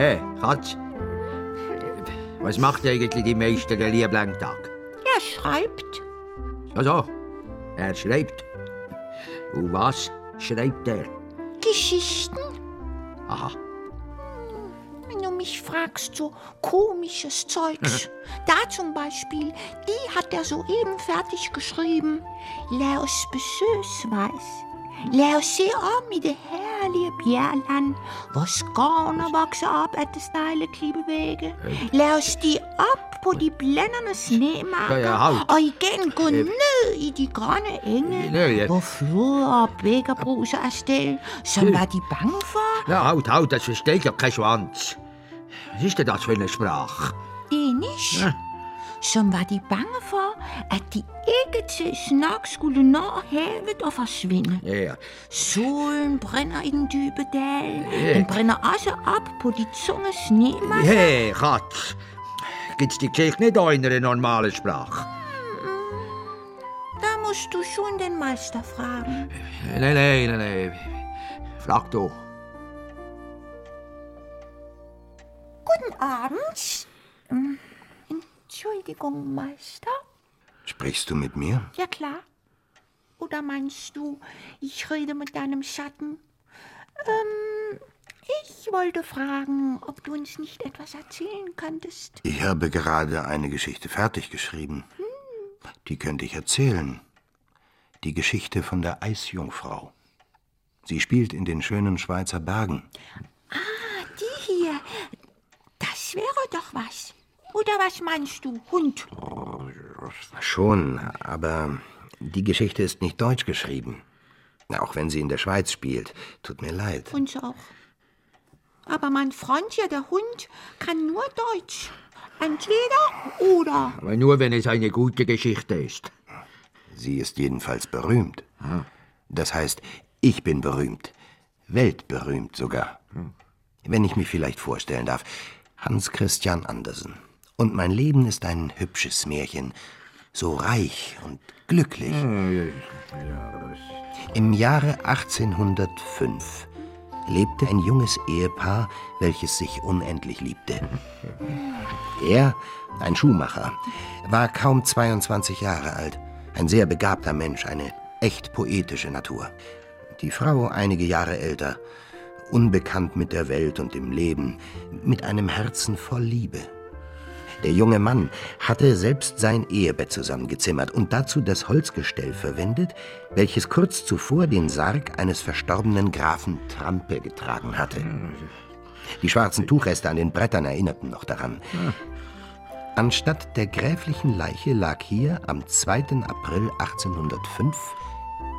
Hey, Katz. Was macht eigentlich die Meister den lieben Tag? Er schreibt. Also, er schreibt. Und was schreibt er? Geschichten. Aha. Wenn du mich fragst, so komisches Zeugs. da zum Beispiel, die hat er soeben fertig geschrieben. Laus besøs weiß. Lad os se om i det herlige bjergland, hvor skovene vokser op af det stejle klippevægge. Lad os stige op på de blændende snemarker, Ja, ja, og igen gå ned i de grønne enge, Ja, ja. hvor floder og bækker bruser afsted, som var de bange for. Ja, halt, halt, das versteht ja kein Schwanz. Was ist denn das für eine Sprache? Danish, Ja. Som var de bange for, at de ikke tidsnok skulle nå havet og forsvinde. Ja, ja. Solen brænder i den dybe dal. Den brænder også op på de tunge snemasser. Hey, Katz. Gibt's die Geschichte nicht auch in einer normalen Sprache? Da musst du schon den Meister fragen. Nein, nein, nein, nein. Frag du. Guten Abend. Entschuldigung, Meister. Sprichst du mit mir? Ja, klar. Oder meinst du, ich rede mit deinem Schatten? Ähm, ich wollte fragen, ob du uns nicht etwas erzählen könntest. Ich habe gerade eine Geschichte fertig geschrieben. Die könnte ich erzählen. Die Geschichte von der Eisjungfrau. Sie spielt in den schönen Schweizer Bergen. Die hier, das wäre doch was. Oder was meinst du, Hund? Schon, aber die Geschichte ist nicht deutsch geschrieben. Auch wenn sie in der Schweiz spielt. Tut mir leid. Uns auch. Aber mein Freund hier, der Hund, kann nur Deutsch. Entweder oder. Aber nur, wenn es eine gute Geschichte ist. Sie ist jedenfalls berühmt. Das heißt, ich bin berühmt. Weltberühmt sogar. Wenn ich mich vielleicht vorstellen darf. Hans Christian Andersen. Und mein Leben ist ein hübsches Märchen. So reich und glücklich. Im Jahre 1805 lebte ein junges Ehepaar, welches sich unendlich liebte. Er, ein Schuhmacher, war kaum 22 Jahre alt, ein sehr begabter Mensch, eine echt poetische Natur. Die Frau einige Jahre älter, unbekannt mit der Welt und dem Leben, mit einem Herzen voll Liebe. Der junge Mann hatte selbst sein Ehebett zusammengezimmert und dazu das Holzgestell verwendet, welches kurz zuvor den Sarg eines verstorbenen Grafen Trampe getragen hatte. Die schwarzen Tuchreste an den Brettern erinnerten noch daran. Anstatt der gräflichen Leiche lag hier am 2. April 1805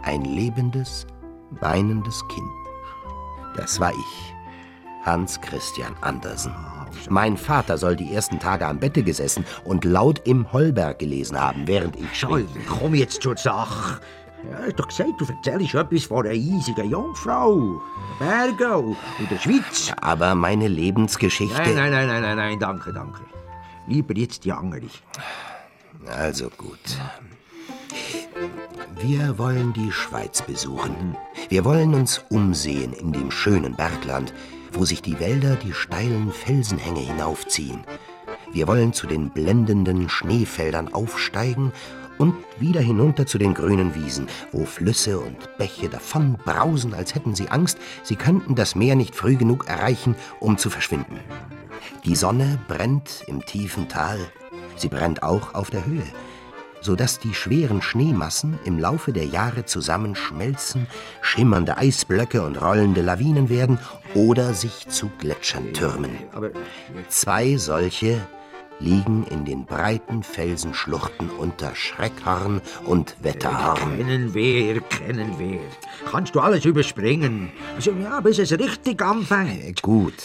ein lebendes, weinendes Kind. Das war ich, Hans Christian Andersen. Mein Vater soll die ersten Tage am Bette gesessen und laut im Holberg gelesen haben, während ich schrieb. komm jetzt zur Sache. Ja, hast doch gesagt, du erzählst etwas von einer eisigen Jungfrau. Bergau und der Schweiz. Aber meine Lebensgeschichte. Nein, nein, nein, nein, nein, nein, danke, danke. Lieber jetzt die andere. Also gut. Wir wollen die Schweiz besuchen. Wir wollen uns umsehen in dem schönen Bergland, wo sich die Wälder die steilen Felsenhänge hinaufziehen. Wir wollen zu den blendenden Schneefeldern aufsteigen und wieder hinunter zu den grünen Wiesen, wo Flüsse und Bäche davon brausen, als hätten sie Angst, sie könnten das Meer nicht früh genug erreichen, um zu verschwinden. Die Sonne brennt im tiefen Tal, sie brennt auch auf der Höhe, so dass die schweren Schneemassen im Laufe der Jahre zusammenschmelzen, schimmernde Eisblöcke und rollende Lawinen werden oder sich zu Gletschern türmen. Zwei solche liegen in den breiten Felsenschluchten unter Schreckhorn und Wetterhorn. kennen wir, kennen wir. Kannst du alles überspringen. Also, ja, bis es richtig anfängt. Gut,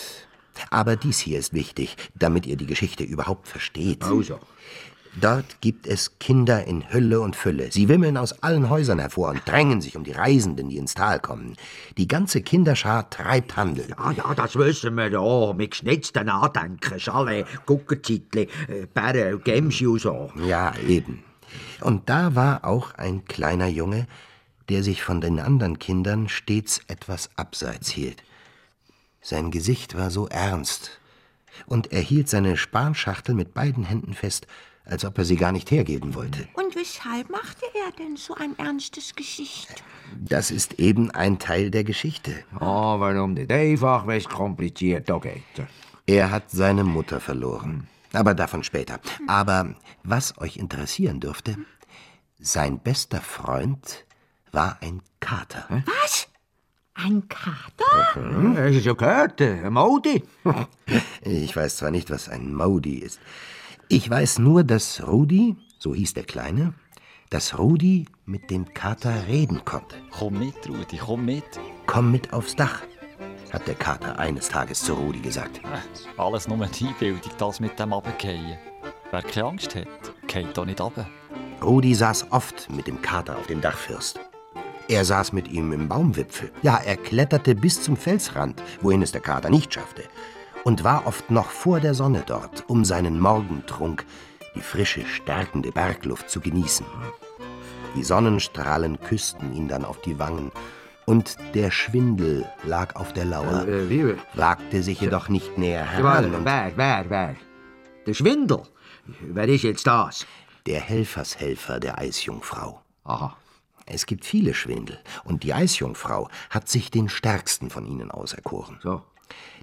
aber dies hier ist wichtig, damit ihr die Geschichte überhaupt versteht. Also, Dort gibt es Kinder in Hülle und Fülle. Sie wimmeln aus allen Häusern hervor und drängen sich um die Reisenden, die ins Tal kommen. Die ganze Kinderschar treibt Handel. ja, ja, das wissen wir ja. Mit geschnitzten Andenken, Schale, Guckerzeitli, äh, Bären, Gemschi und so. Ja, eben. Und da war auch ein kleiner Junge, der sich von den anderen Kindern stets etwas abseits hielt. Sein Gesicht war so ernst und er hielt seine Spanschachtel mit beiden Händen fest, als ob er sie gar nicht hergeben wollte. Und weshalb machte er denn so ein ernstes Gesicht? Das ist eben ein Teil der Geschichte. Oh, warum nicht einfach, es kompliziert da geht? Er hat seine Mutter verloren. Aber davon später. Aber was euch interessieren dürfte, sein bester Freund war ein Kater. Was? Ein Kater? Hm, hast du schon gehört? Ein Modi? Ich weiß zwar nicht, was ein Modi ist. Ich weiß nur, dass Rudi, so hieß der Kleine, dass Rudi mit dem Kater reden konnte. Komm mit, Rudi, komm mit. Komm mit aufs Dach, hat der Kater eines Tages zu Rudi gesagt. Äh, Alles nur die Einbildung, das mit dem Runterfallen. Wer keine Angst hat, geht doch nicht runter. Rudi saß oft mit dem Kater auf dem Dachfirst. Er saß mit ihm im Baumwipfel. Ja, er kletterte bis zum Felsrand, wohin es der Kater nicht schaffte. Und war oft noch vor der Sonne dort, um seinen Morgentrunk, die frische, stärkende Bergluft zu genießen. Die Sonnenstrahlen küssten ihn dann auf die Wangen. Und der Schwindel lag auf der Lauer, Äh, wagte sich jedoch nicht näher heran. Wer, wer, wer? Der Schwindel? Wer ist jetzt das? der Helfershelfer der Eisjungfrau. Aha. Es gibt viele Schwindel, und die Eisjungfrau hat sich den stärksten von ihnen auserkoren. So.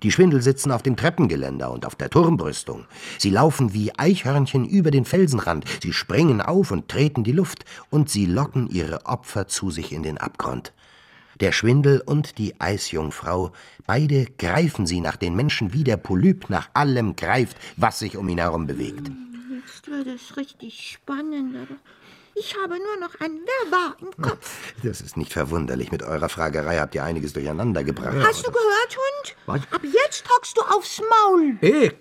Die Schwindel sitzen auf dem Treppengeländer und auf der Turmbrüstung. Sie laufen wie Eichhörnchen über den Felsenrand, sie springen auf und treten die Luft, und sie locken ihre Opfer zu sich in den Abgrund. Der Schwindel und die Eisjungfrau, beide greifen sie nach den Menschen, wie der Polyp nach allem greift, was sich um ihn herum bewegt. Jetzt wird es richtig spannend, aber ich habe nur noch ein Wirrwarr im Kopf. Das ist nicht verwunderlich. Mit eurer Fragerei habt ihr einiges durcheinander gebracht. Hast du gehört, Hund? Was? Ab jetzt hockst du aufs Maul. Ich?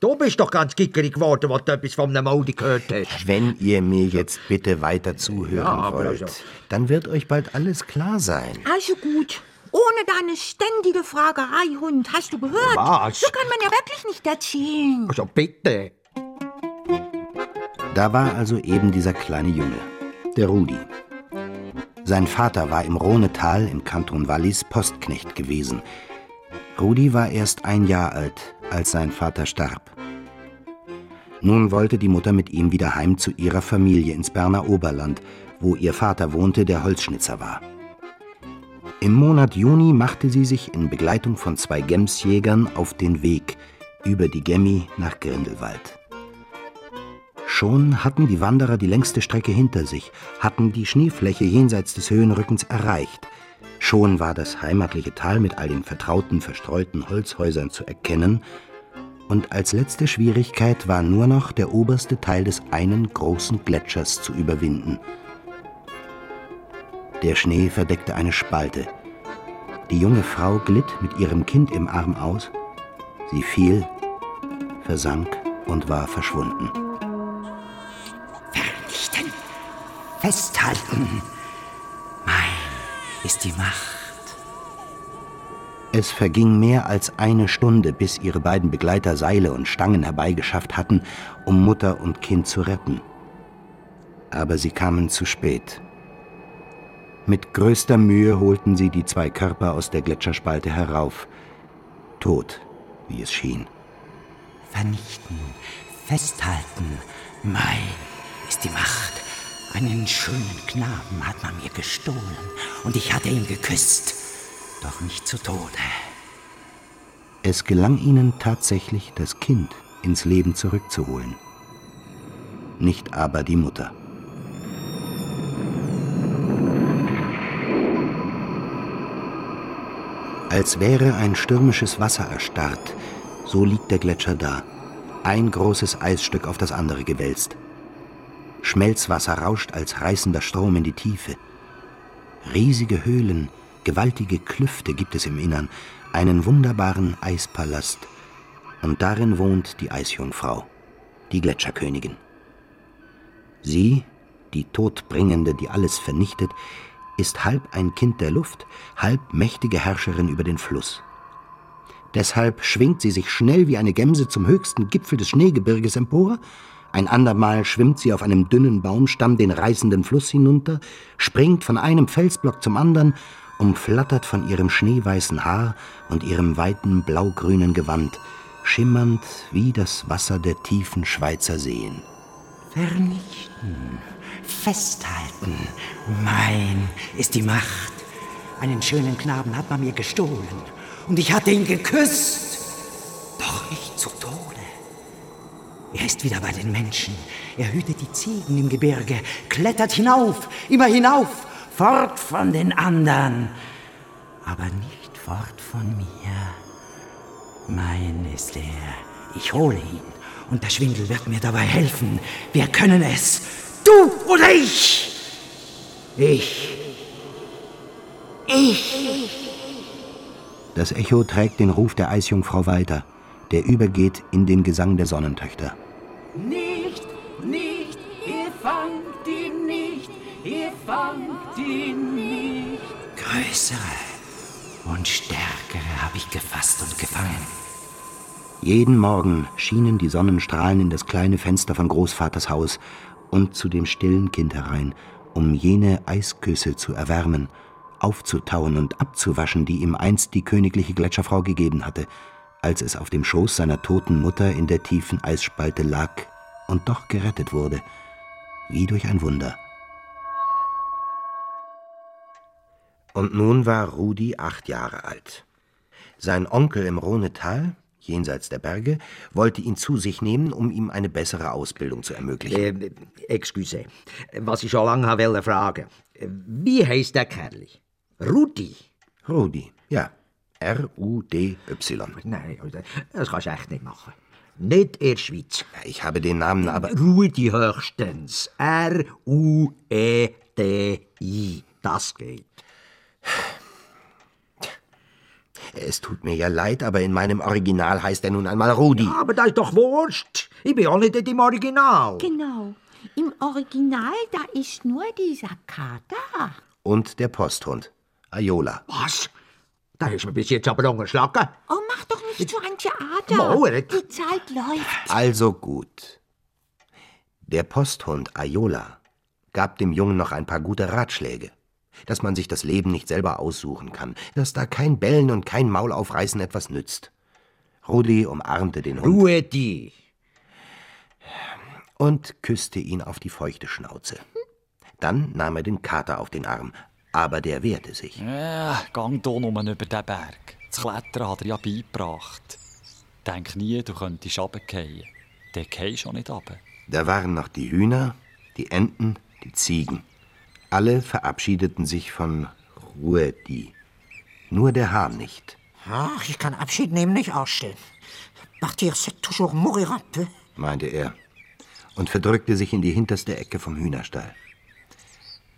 Du bist doch ganz gickerig geworden, was du etwas von einem Modi gehört hast. Wenn ihr mir jetzt bitte weiter zuhören Ja, wollt, also- dann wird euch bald alles klar sein. Also gut. Ohne deine ständige Fragerei, Hund. Hast du gehört? Was? So kann man ja wirklich nicht erzählen. Also bitte. Da war also eben dieser kleine Junge, der Rudi. Sein Vater war im Rhonetal im Kanton Wallis Postknecht gewesen. Rudi war erst ein Jahr alt, als sein Vater starb. Nun wollte die Mutter mit ihm wieder heim zu ihrer Familie ins Berner Oberland, wo ihr Vater wohnte, der Holzschnitzer war. Im Monat Juni machte sie sich in Begleitung von zwei Gemsjägern auf den Weg über die Gemmi nach Grindelwald. Schon hatten die Wanderer die längste Strecke hinter sich, hatten die Schneefläche jenseits des Höhenrückens erreicht. Schon war das heimatliche Tal mit all den vertrauten, verstreuten Holzhäusern zu erkennen, und als letzte Schwierigkeit war nur noch der oberste Teil des einen großen Gletschers zu überwinden. Der Schnee verdeckte eine Spalte. Die junge Frau glitt mit ihrem Kind im Arm aus. Sie fiel, versank und war verschwunden. Vernichten. Festhalten. Mein ist die Macht. Es verging mehr als eine Stunde, bis ihre beiden Begleiter Seile und Stangen herbeigeschafft hatten, um Mutter und Kind zu retten. Aber sie kamen zu spät. Mit größter Mühe holten sie die zwei Körper aus der Gletscherspalte herauf. Tot, wie es schien. Vernichten. Festhalten. Mein ist die Macht. Einen schönen Knaben hat man mir gestohlen und ich hatte ihn geküsst. Doch nicht zu Tode. Es gelang ihnen tatsächlich, das Kind ins Leben zurückzuholen. Nicht aber die Mutter. Als wäre ein stürmisches Wasser erstarrt, so liegt der Gletscher da, ein großes Eisstück auf das andere gewälzt. Schmelzwasser rauscht als reißender Strom in die Tiefe. Riesige Höhlen, gewaltige Klüfte gibt es im Innern, einen wunderbaren Eispalast. Und darin wohnt die Eisjungfrau, die Gletscherkönigin. Sie, die Todbringende, die alles vernichtet, ist halb ein Kind der Luft, halb mächtige Herrscherin über den Fluss. Deshalb schwingt sie sich schnell wie eine Gemse zum höchsten Gipfel des Schneegebirges empor, ein andermal schwimmt sie auf einem dünnen Baumstamm den reißenden Fluss hinunter, springt von einem Felsblock zum anderen, umflattert von ihrem schneeweißen Haar und ihrem weiten blaugrünen Gewand, schimmernd wie das Wasser der tiefen Schweizer Seen. Vernichten, festhalten, mein ist die Macht. Einen schönen Knaben hat man mir gestohlen und ich hatte ihn geküsst. Doch nicht zu Tode. Er ist wieder bei den Menschen. Er hütet die Ziegen im Gebirge, klettert hinauf, immer hinauf, fort von den anderen, aber nicht fort von mir. Mein ist er. Ich hole ihn. Und der Schwindel wird mir dabei helfen. Wir können es. Du oder ich. Ich. Ich. Das Echo trägt den Ruf der Eisjungfrau weiter, der übergeht in den Gesang der Sonnentöchter. Nicht, nicht, ihr fangt ihn nicht, ihr fangt ihn nicht. Größere und stärkere habe ich gefasst und gefangen. Jeden Morgen schienen die Sonnenstrahlen in das kleine Fenster von Großvaters Haus und zu dem stillen Kind herein, um jene Eisküsse zu erwärmen, aufzutauen und abzuwaschen, die ihm einst die königliche Gletscherfrau gegeben hatte, als es auf dem Schoß seiner toten Mutter in der tiefen Eisspalte lag und doch gerettet wurde, wie durch ein Wunder. Und nun war Rudi acht Jahre alt. Sein Onkel im Rhonetal, jenseits der Berge, wollte ihn zu sich nehmen, um ihm eine bessere Ausbildung zu ermöglichen. Äh, excuse, was ich schon lange wollte fragen. Wie heißt der Kerl? Rudi? Rudi, ja. R-U-D-Y. Nein, das kannst du echt nicht machen. Nicht in der Schweiz. Ich habe den Namen aber. Rudi höchstens. R-U-E-D-I. Das geht. Es tut mir ja leid, aber in meinem Original heißt er nun einmal Rudi. Ja, aber das ist doch wurscht. Ich bin auch nicht im Original. Genau. Im Original, da ist nur dieser Kater. Und der Posthund. Ayola. Was? Da ist mir bis jetzt aber unterschlagen. Oh, mach doch nicht so ein Theater. Mauer. Die Zeit läuft. Also gut. Der Posthund Ayola gab dem Jungen noch ein paar gute Ratschläge. Dass man sich das Leben nicht selber aussuchen kann, dass da kein Bellen und kein Maulaufreißen etwas nützt. Rudi umarmte den Hund Ruhe die. und küsste ihn auf die feuchte Schnauze. Dann nahm er den Kater auf den Arm, aber der wehrte sich. Ja, gang hier nur über den Berg. Das Klettern hat er ja beigebracht. Denk nie, du könntest runterfallen. Der gehst schon nicht runter. Da waren noch die Hühner, die Enten, die Ziegen. Alle verabschiedeten sich von Ruedi. Nur der Hahn nicht. Ach, ich kann Abschied nehmen nicht ausstellen. Partir, c'est toujours mourir un peu. meinte er und verdrückte sich in die hinterste Ecke vom Hühnerstall.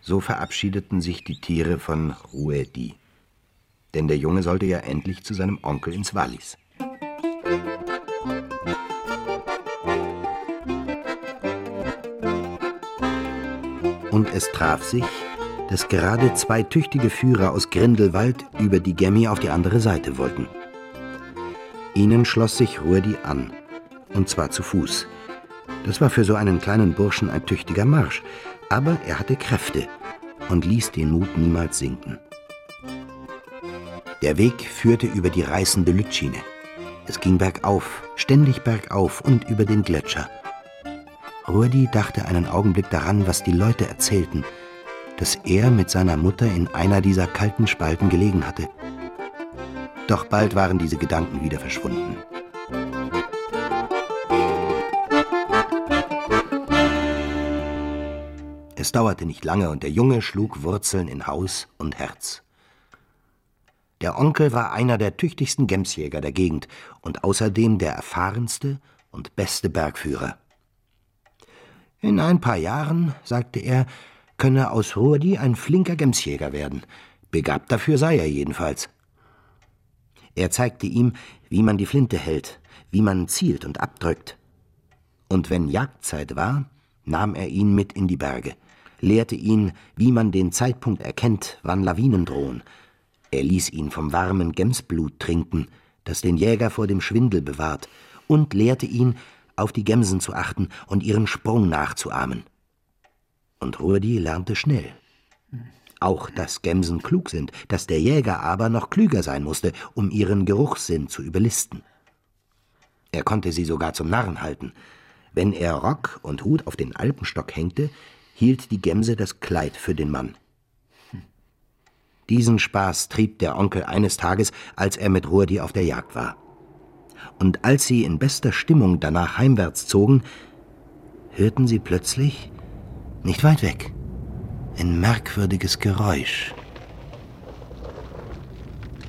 So verabschiedeten sich die Tiere von Ruedi. Denn der Junge sollte ja endlich zu seinem Onkel ins Wallis. Und es traf sich, dass gerade zwei tüchtige Führer aus Grindelwald über die Gemmi auf die andere Seite wollten. Ihnen schloss sich Ruedi an, und zwar zu Fuß. Das war für so einen kleinen Burschen ein tüchtiger Marsch, aber er hatte Kräfte und ließ den Mut niemals sinken. Der Weg führte über die reißende Lütschine. Es ging bergauf, ständig bergauf und über den Gletscher. Rudi dachte einen Augenblick daran, was die Leute erzählten, dass er mit seiner Mutter in einer dieser kalten Spalten gelegen hatte. Doch bald waren diese Gedanken wieder verschwunden. Es dauerte nicht lange und der Junge schlug Wurzeln in Haus und Herz. Der Onkel war einer der tüchtigsten Gemsjäger der Gegend und außerdem der erfahrenste und beste Bergführer. In ein paar Jahren, sagte er, könne aus Rudi ein flinker Gemsjäger werden. Begabt dafür sei er jedenfalls. Er zeigte ihm, wie man die Flinte hält, wie man zielt und abdrückt. Und wenn Jagdzeit war, nahm er ihn mit in die Berge, lehrte ihn, wie man den Zeitpunkt erkennt, wann Lawinen drohen. Er ließ ihn vom warmen Gemsblut trinken, das den Jäger vor dem Schwindel bewahrt, und lehrte ihn, auf die Gemsen zu achten und ihren Sprung nachzuahmen. Und Rudi lernte schnell. Auch, dass Gemsen klug sind, dass der Jäger aber noch klüger sein musste, um ihren Geruchssinn zu überlisten. Er konnte sie sogar zum Narren halten. Wenn er Rock und Hut auf den Alpenstock hängte, hielt die Gemse das Kleid für den Mann. Diesen Spaß trieb der Onkel eines Tages, als er mit Ruhrdi auf der Jagd war. Und als sie in bester Stimmung danach heimwärts zogen, hörten sie plötzlich, nicht weit weg, ein merkwürdiges Geräusch.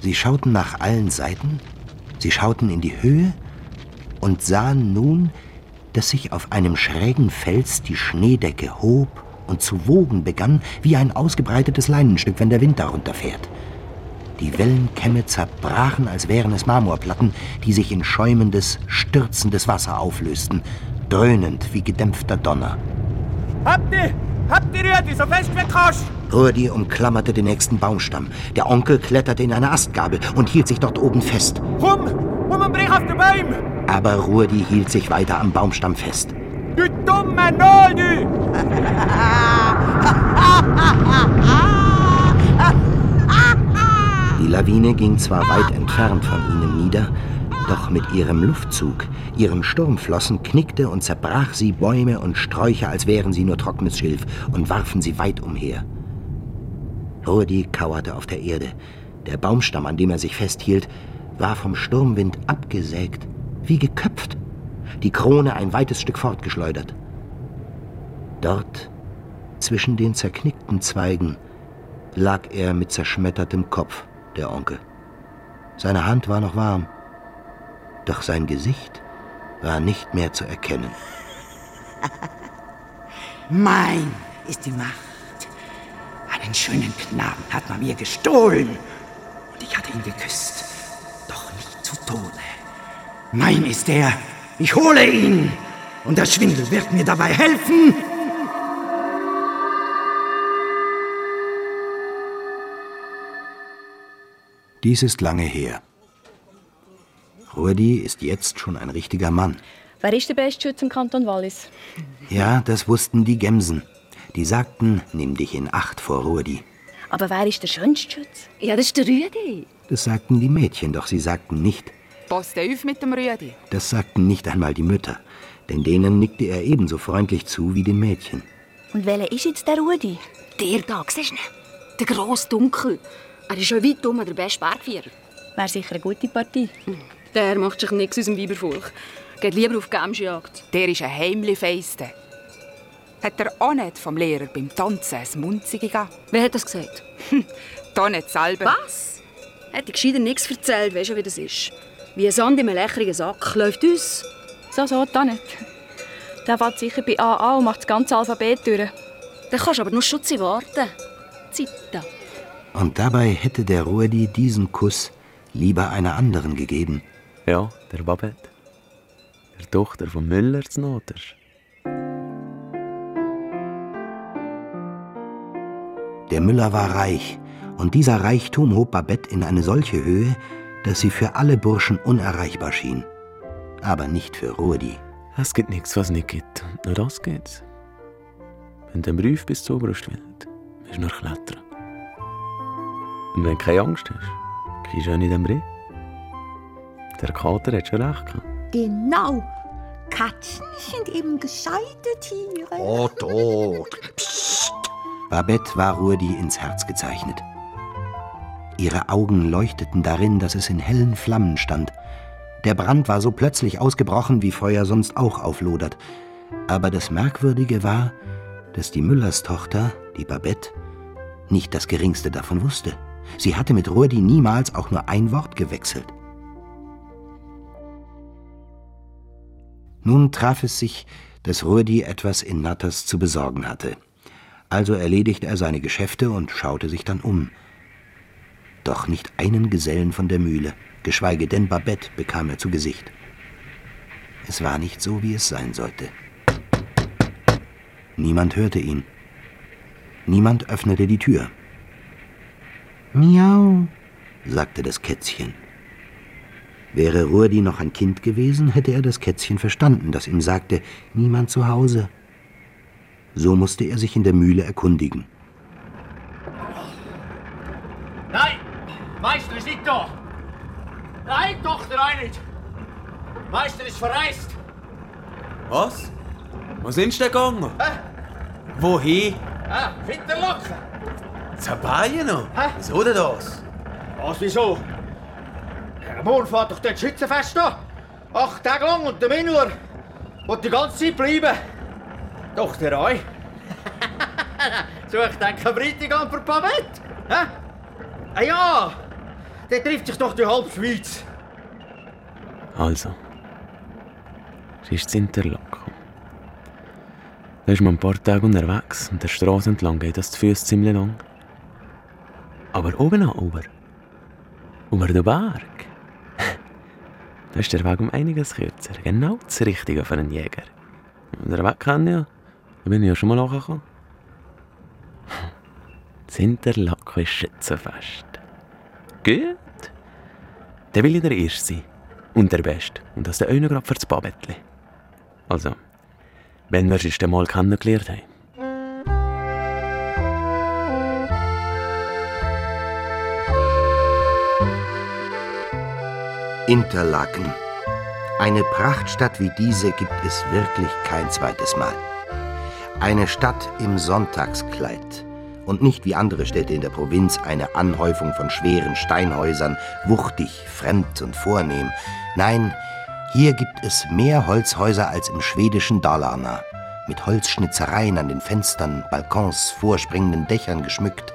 Sie schauten nach allen Seiten, sie schauten in die Höhe und sahen nun, dass sich auf einem schrägen Fels die Schneedecke hob und zu wogen begann, wie ein ausgebreitetes Leinenstück, wenn der Wind darunter fährt. Die Wellenkämme zerbrachen, als wären es Marmorplatten, die sich in schäumendes, stürzendes Wasser auflösten, dröhnend wie gedämpfter Donner. Habt ihr, habt ihr Rüdi, so fest wie kannst? Rudi umklammerte den nächsten Baumstamm. Der Onkel kletterte in eine Astgabel und hielt sich dort oben fest. Komm und brich auf den Baum! Aber Rudi hielt sich weiter am Baumstamm fest. Du dumme du! Die Lawine ging zwar weit entfernt von ihnen nieder, doch mit ihrem Luftzug, ihren Sturmflossen knickte und zerbrach sie Bäume und Sträucher, als wären sie nur trockenes Schilf, und warfen sie weit umher. Rudi kauerte auf der Erde. Der Baumstamm, an dem er sich festhielt, war vom Sturmwind abgesägt, wie geköpft, die Krone ein weites Stück fortgeschleudert. Dort, zwischen den zerknickten Zweigen, lag er mit zerschmettertem Kopf, der Onkel. Seine Hand war noch warm, doch sein Gesicht war nicht mehr zu erkennen. Mein ist die Macht. Einen schönen Knaben hat man mir gestohlen. Und ich hatte ihn geküsst. Tode. Mein ist er. Ich hole ihn. Und der Schwindel wird mir dabei helfen. Dies ist lange her. Rudi ist jetzt schon ein richtiger Mann. Wer ist der beste Schütze im Kanton Wallis? Ja, das wussten die Gemsen. Die sagten, nimm dich in Acht vor Rudi. Aber wer ist der schönste Schütze? Ja, das ist der Rüdi. Das sagten die Mädchen, doch sie sagten nicht. Pass dir auf mit dem Rüdi. Das sagten nicht einmal die Mütter. Denn denen nickte er ebenso freundlich zu wie den Mädchen. Und welcher ist jetzt der Rudi? Der da, siehst du ihn? Der grosse Dunkel. Er ist schon weit um der beste Bergführer. Wäre sicher eine gute Partie. Der macht sich nichts aus dem Weibervolk. Geht lieber auf Gemsjagd. Der ist ein heimlich Feiste. Hat er auch nicht vom Lehrer beim Tanzen ein Munzige gegeben? Wer hat das gesagt? Da nicht selber. Was? Hätte ich gescheiter nichts erzählt, weißt du, wie das ist. Wie ein Sand in einem lächerigen Sack läuft uns. So, so, da nicht. Der fährt sicher bei AA und macht das ganze Alphabet durch. Dann kannst du aber nur Schutze warten. Zeit da. Und dabei hätte der Rudi diesen Kuss lieber einer anderen gegeben. Ja, der Babette. Der Tochter von Müller zu Noter. Der Müller war reich, und dieser Reichtum hob Babette in eine solche Höhe, dass sie für alle Burschen unerreichbar schien. Aber nicht für Rudi. Es gibt nichts, was nicht gibt. Nur das geht's. Wenn du einen Brief bis zur Brust willst, musst du nur klettern. Und wenn du keine Angst hast, kriegst du auch nicht den Brief. Der Kater hat schon recht gehabt. Genau. Katzen sind eben gescheite Tiere. Oh, tot. Psst. Babette war Rudi ins Herz gezeichnet. Ihre Augen leuchteten darin, dass es in hellen Flammen stand. Der Brand war so plötzlich ausgebrochen, wie Feuer sonst auch auflodert. Aber das Merkwürdige war, dass die Müllerstochter, die Babette, nicht das geringste davon wusste. Sie hatte mit Rudi niemals auch nur ein Wort gewechselt. Nun traf es sich, dass Rudi etwas in Natters zu besorgen hatte. Also erledigte er seine Geschäfte und schaute sich dann um. Doch nicht einen Gesellen von der Mühle, geschweige denn Babette bekam er zu Gesicht. Es war nicht so, wie es sein sollte. Niemand hörte ihn. Niemand öffnete die Tür. Miau, sagte das Kätzchen. Wäre Rudi noch ein Kind gewesen, hätte er das Kätzchen verstanden, das ihm sagte, niemand zu Hause. So musste er sich in der Mühle erkundigen. Nein! Nein, Tochter, auch nicht! Meister ist verreist. Was? Wo sind Sie denn gegangen? Wohin? Ah, Winterlocken. Zu Bayern noch? Wieso denn das? Was, wieso? Ja, morgen fährt doch dort Schützenfest an. Acht Tage lang und der Minur wird die ganze Zeit bleiben. Doch, der Ei. Sucht dann kein Bräutigam für Babette? Hä? Ah ja, der trifft sich doch die halbe Schweiz. Also. Sie ist in Interlaken. Da ist man ein paar Tage unterwegs und der Straße entlang geht das die Füße ziemlich lang. Aber oben an über den Berg, da ist der Weg um einiges kürzer. Genau das Richtige für einen Jäger. Der Weg kenne ich ja. Da bin ich ja schon mal nachgekommen. Das Interlaken ist Schützenfest. Gut. Dann will ich der Erste sein. Und der Beste. Und das der noch gerade für das Babettli. Also, wenn wir uns dann mal kennengelernt haben. Interlaken. Eine Prachtstadt wie diese gibt es wirklich kein zweites Mal. Eine Stadt im Sonntagskleid. Und nicht wie andere Städte in der Provinz eine Anhäufung von schweren Steinhäusern, wuchtig, fremd und vornehm. Nein, hier gibt es mehr Holzhäuser als im schwedischen Dalarna. Mit Holzschnitzereien an den Fenstern, Balkons, vorspringenden Dächern geschmückt.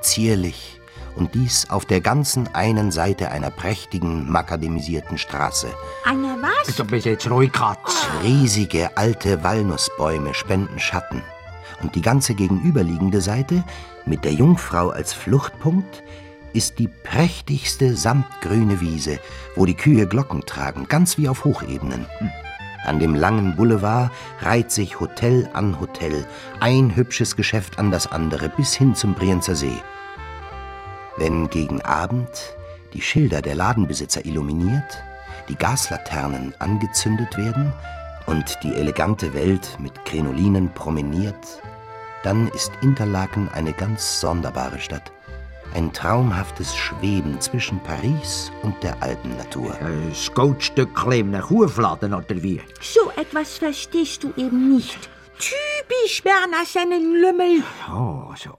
Zierlich, und dies auf der ganzen einen Seite einer prächtigen, makademisierten Straße. Eine was? Du bist jetzt ruhig, Katz. Riesige alte Walnussbäume spenden Schatten. Und die ganze gegenüberliegende Seite, mit der Jungfrau als Fluchtpunkt, ist die prächtigste samtgrüne Wiese, wo die Kühe Glocken tragen, ganz wie auf Hochebenen. An dem langen Boulevard reiht sich Hotel an Hotel, ein hübsches Geschäft an das andere, bis hin zum Brienzer See. Wenn gegen Abend die Schilder der Ladenbesitzer illuminiert, die Gaslaternen angezündet werden und die elegante Welt mit Krinolinen promeniert, dann ist Interlaken eine ganz sonderbare Stadt. Ein traumhaftes Schweben zwischen Paris und der alten Natur. Das Goldstückchen in einem Kuhfladen oder wie? So etwas verstehst du eben nicht. Typisch Berner Sennenlümmel. Oh, so.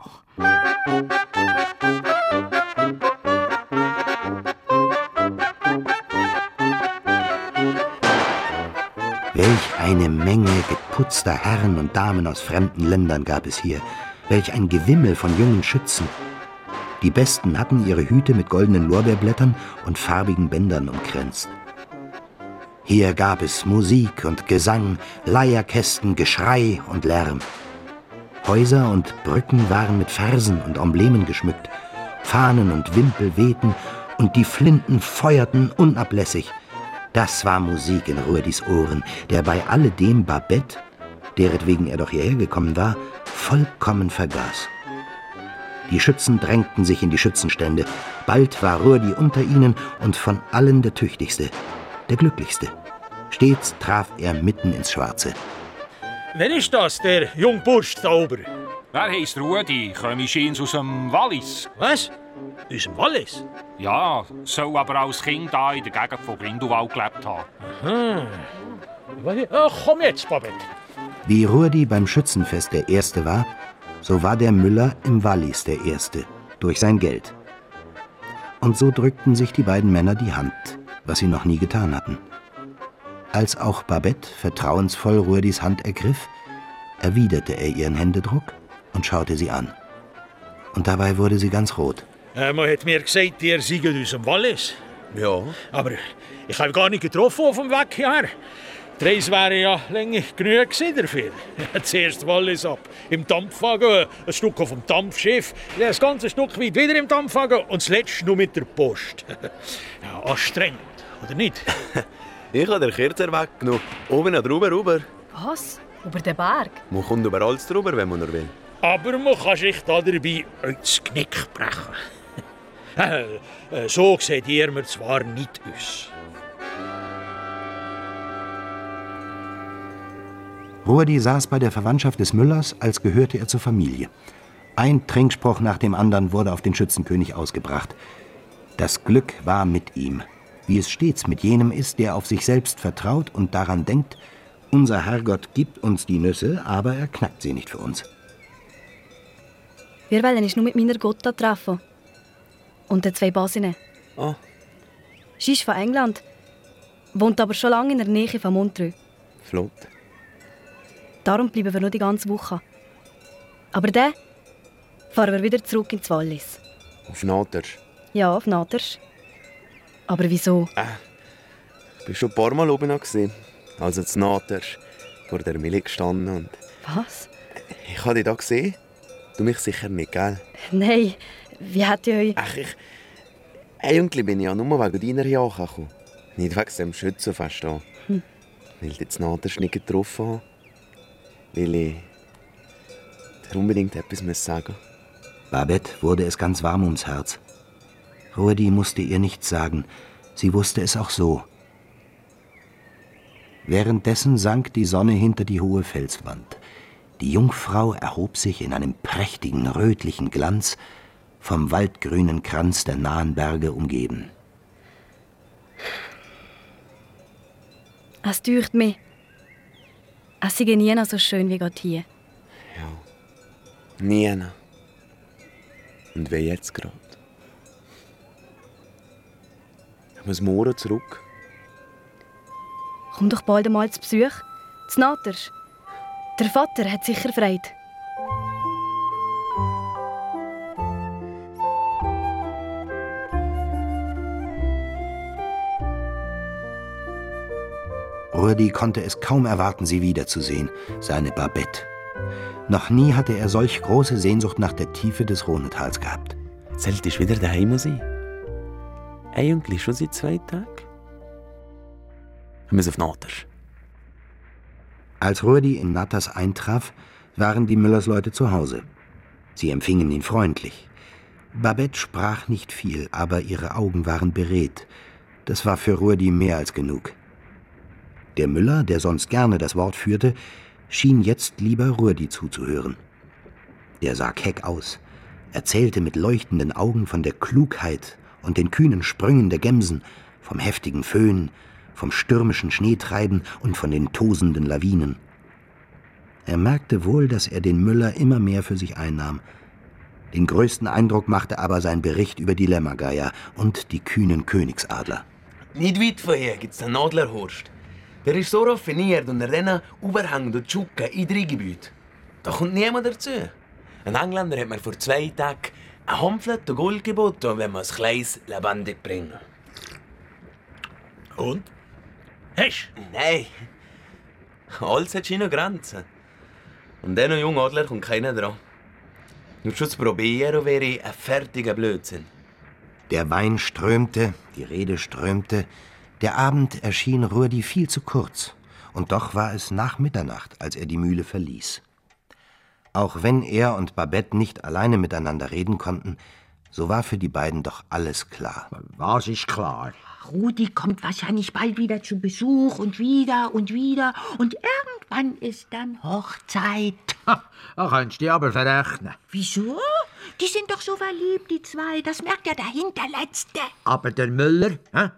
Eine Menge geputzter Herren und Damen aus fremden Ländern gab es hier. Welch ein Gewimmel von jungen Schützen. Die Besten hatten ihre Hüte mit goldenen Lorbeerblättern und farbigen Bändern umkränzt. Hier gab es Musik und Gesang, Leierkästen, Geschrei und Lärm. Häuser und Brücken waren mit Versen und Emblemen geschmückt. Fahnen und Wimpel wehten und die Flinten feuerten unablässig. Das war Musik in Ruedis Ohren, der bei alledem Babette, deretwegen er doch hierher gekommen war, vollkommen vergaß. Die Schützen drängten sich in die Schützenstände. Bald war Ruedi unter ihnen und von allen der tüchtigste, der glücklichste. Stets traf er mitten ins Schwarze. Wer ist das, der Jungbursch da oben? Wer heisst Rudi? Komme ich aus dem Wallis. Was? Aus dem Wallis? Ja, soll aber als Kind da in der Gegend von Grindelwald gelebt haben. Aha. Ach, komm jetzt, Babette. Wie Ruedi beim Schützenfest der Erste war, so war der Müller im Wallis der Erste, durch sein Geld. Und so drückten sich die beiden Männer die Hand, was sie noch nie getan hatten. Als auch Babette vertrauensvoll Ruedis Hand ergriff, erwiderte er ihren Händedruck und schaute sie an. Und dabei wurde sie ganz rot. Äh, man hat mir gesagt, ihr seid aus dem Wallis. Ja. Aber ich habe gar nicht getroffen auf dem Weg hierher. Die Reise wäre ja länger genug gewesen dafür. Zuerst Wallis ab, im Dampfwagen, ein Stück auf dem Dampfschiff, das ganze Stück weit wieder im Dampfwagen und das letzte nur mit der Post. ja, anstrengend, oder nicht? Ich habe den kürzer Weg genommen. Oben drüber, rüber. Was? Über den Berg? Man kommt über alles drüber, wenn man nur will. Aber man kann sich da dabei ins Knick brechen. Äh, so seht ihr mir zwar nicht aus. Ruedi saß bei der Verwandtschaft des Müllers, als gehörte er zur Familie. Ein Trinkspruch nach dem anderen wurde auf den Schützenkönig ausgebracht. Das Glück war mit ihm. wie es stets mit jenem ist, der auf sich selbst vertraut und daran denkt, unser Herrgott gibt uns die Nüsse, aber er knackt sie nicht für uns. Wir wollen uns nur mit meiner Gotta treffen. Und den zwei Basinnen. Ah. Sie ist von England, wohnt aber schon lange in der Nähe von Montreux. Flott. Darum bleiben wir nur die ganze Woche. Aber dann fahren wir wieder zurück ins Wallis. Auf Natersch. Ja, auf Nadersch. Aber wieso? Ich bin schon ein paar Mal oben gesehen. Also zu Natersch. Vor der Milch gestanden und... Was? Ich habe dich da gesehen. Du mich sicher nicht, gell? Nein, wie hat ihr euch... Ach, ich... Eigentlich bin ich ja nur wegen deiner Jacke gekommen. Nicht wegen dem Schützenfest hier. Hm. Weil ich jetzt Natersch nicht getroffen habe. Weil ich... dir unbedingt etwas muss sagen Babette wurde es ganz warm ums Herz. Rudi musste ihr nichts sagen, sie wusste es auch so. Währenddessen sank die Sonne hinter die hohe Felswand. Die Jungfrau erhob sich in einem prächtigen rötlichen Glanz, vom waldgrünen Kranz der nahen Berge umgeben. Es deucht mich. Es sei nie noch so schön wie Gott hier. Nie. Und wie jetzt gerade. Ich muss morgen zurück. Komm doch bald einmal zu Besuch. Zu Natersch. Der Vater hat sicher Freude. Rudi konnte es kaum erwarten, sie wiederzusehen, seine Babette. Noch nie hatte er solch große Sehnsucht nach der Tiefe des Rhonetals gehabt. Solltest wieder daheim sein? Eigentlich schon seit zwei Tagen. Wir müssen auf Natersch. Als Rudi in Natas eintraf, waren die Müllersleute zu Hause. Sie empfingen ihn freundlich. Babette sprach nicht viel, aber ihre Augen waren beredt. Das war für Rudi mehr als genug. Der Müller, der sonst gerne das Wort führte, schien jetzt lieber Rudi zuzuhören. Er sah keck aus, erzählte mit leuchtenden Augen von der Klugheit und den kühnen Sprüngen der Gemsen, vom heftigen Föhn, vom stürmischen Schneetreiben und von den tosenden Lawinen. Er merkte wohl, dass er den Müller immer mehr für sich einnahm. Den größten Eindruck machte aber sein Bericht über die Lämmergeier und die kühnen Königsadler. Nicht weit von hier gibt's den Adlerhorst. Der ist so raffiniert und er dann überhängt und Schucke in drei Gebiete. Da kommt niemand dazu. Ein Engländer hat mir vor zwei Tagen ein Hampflet und Gold geboten, wenn man es kleines lebendig bringen. Und? Hast Nein. Alles hat seine Grenzen. Und diesen jungen Adler kommt keiner dran. Nur schon zu probieren wäre ein fertiger Blödsinn. Der Wein strömte, die Rede strömte. Der Abend erschien Rudi viel zu kurz. Und doch war es nach Mitternacht, als er die Mühle verließ. Auch wenn er und Babette nicht alleine miteinander reden konnten, so war für die beiden doch alles klar. Was ist klar? Rudi kommt wahrscheinlich bald wieder zu Besuch und wieder und wieder und irgendwann ist dann Hochzeit. Da könntest du dich aber verrechnen. Wieso? Die sind doch so verliebt, die zwei. Das merkt ja der Hinterletzte. Aber der Müller, hä?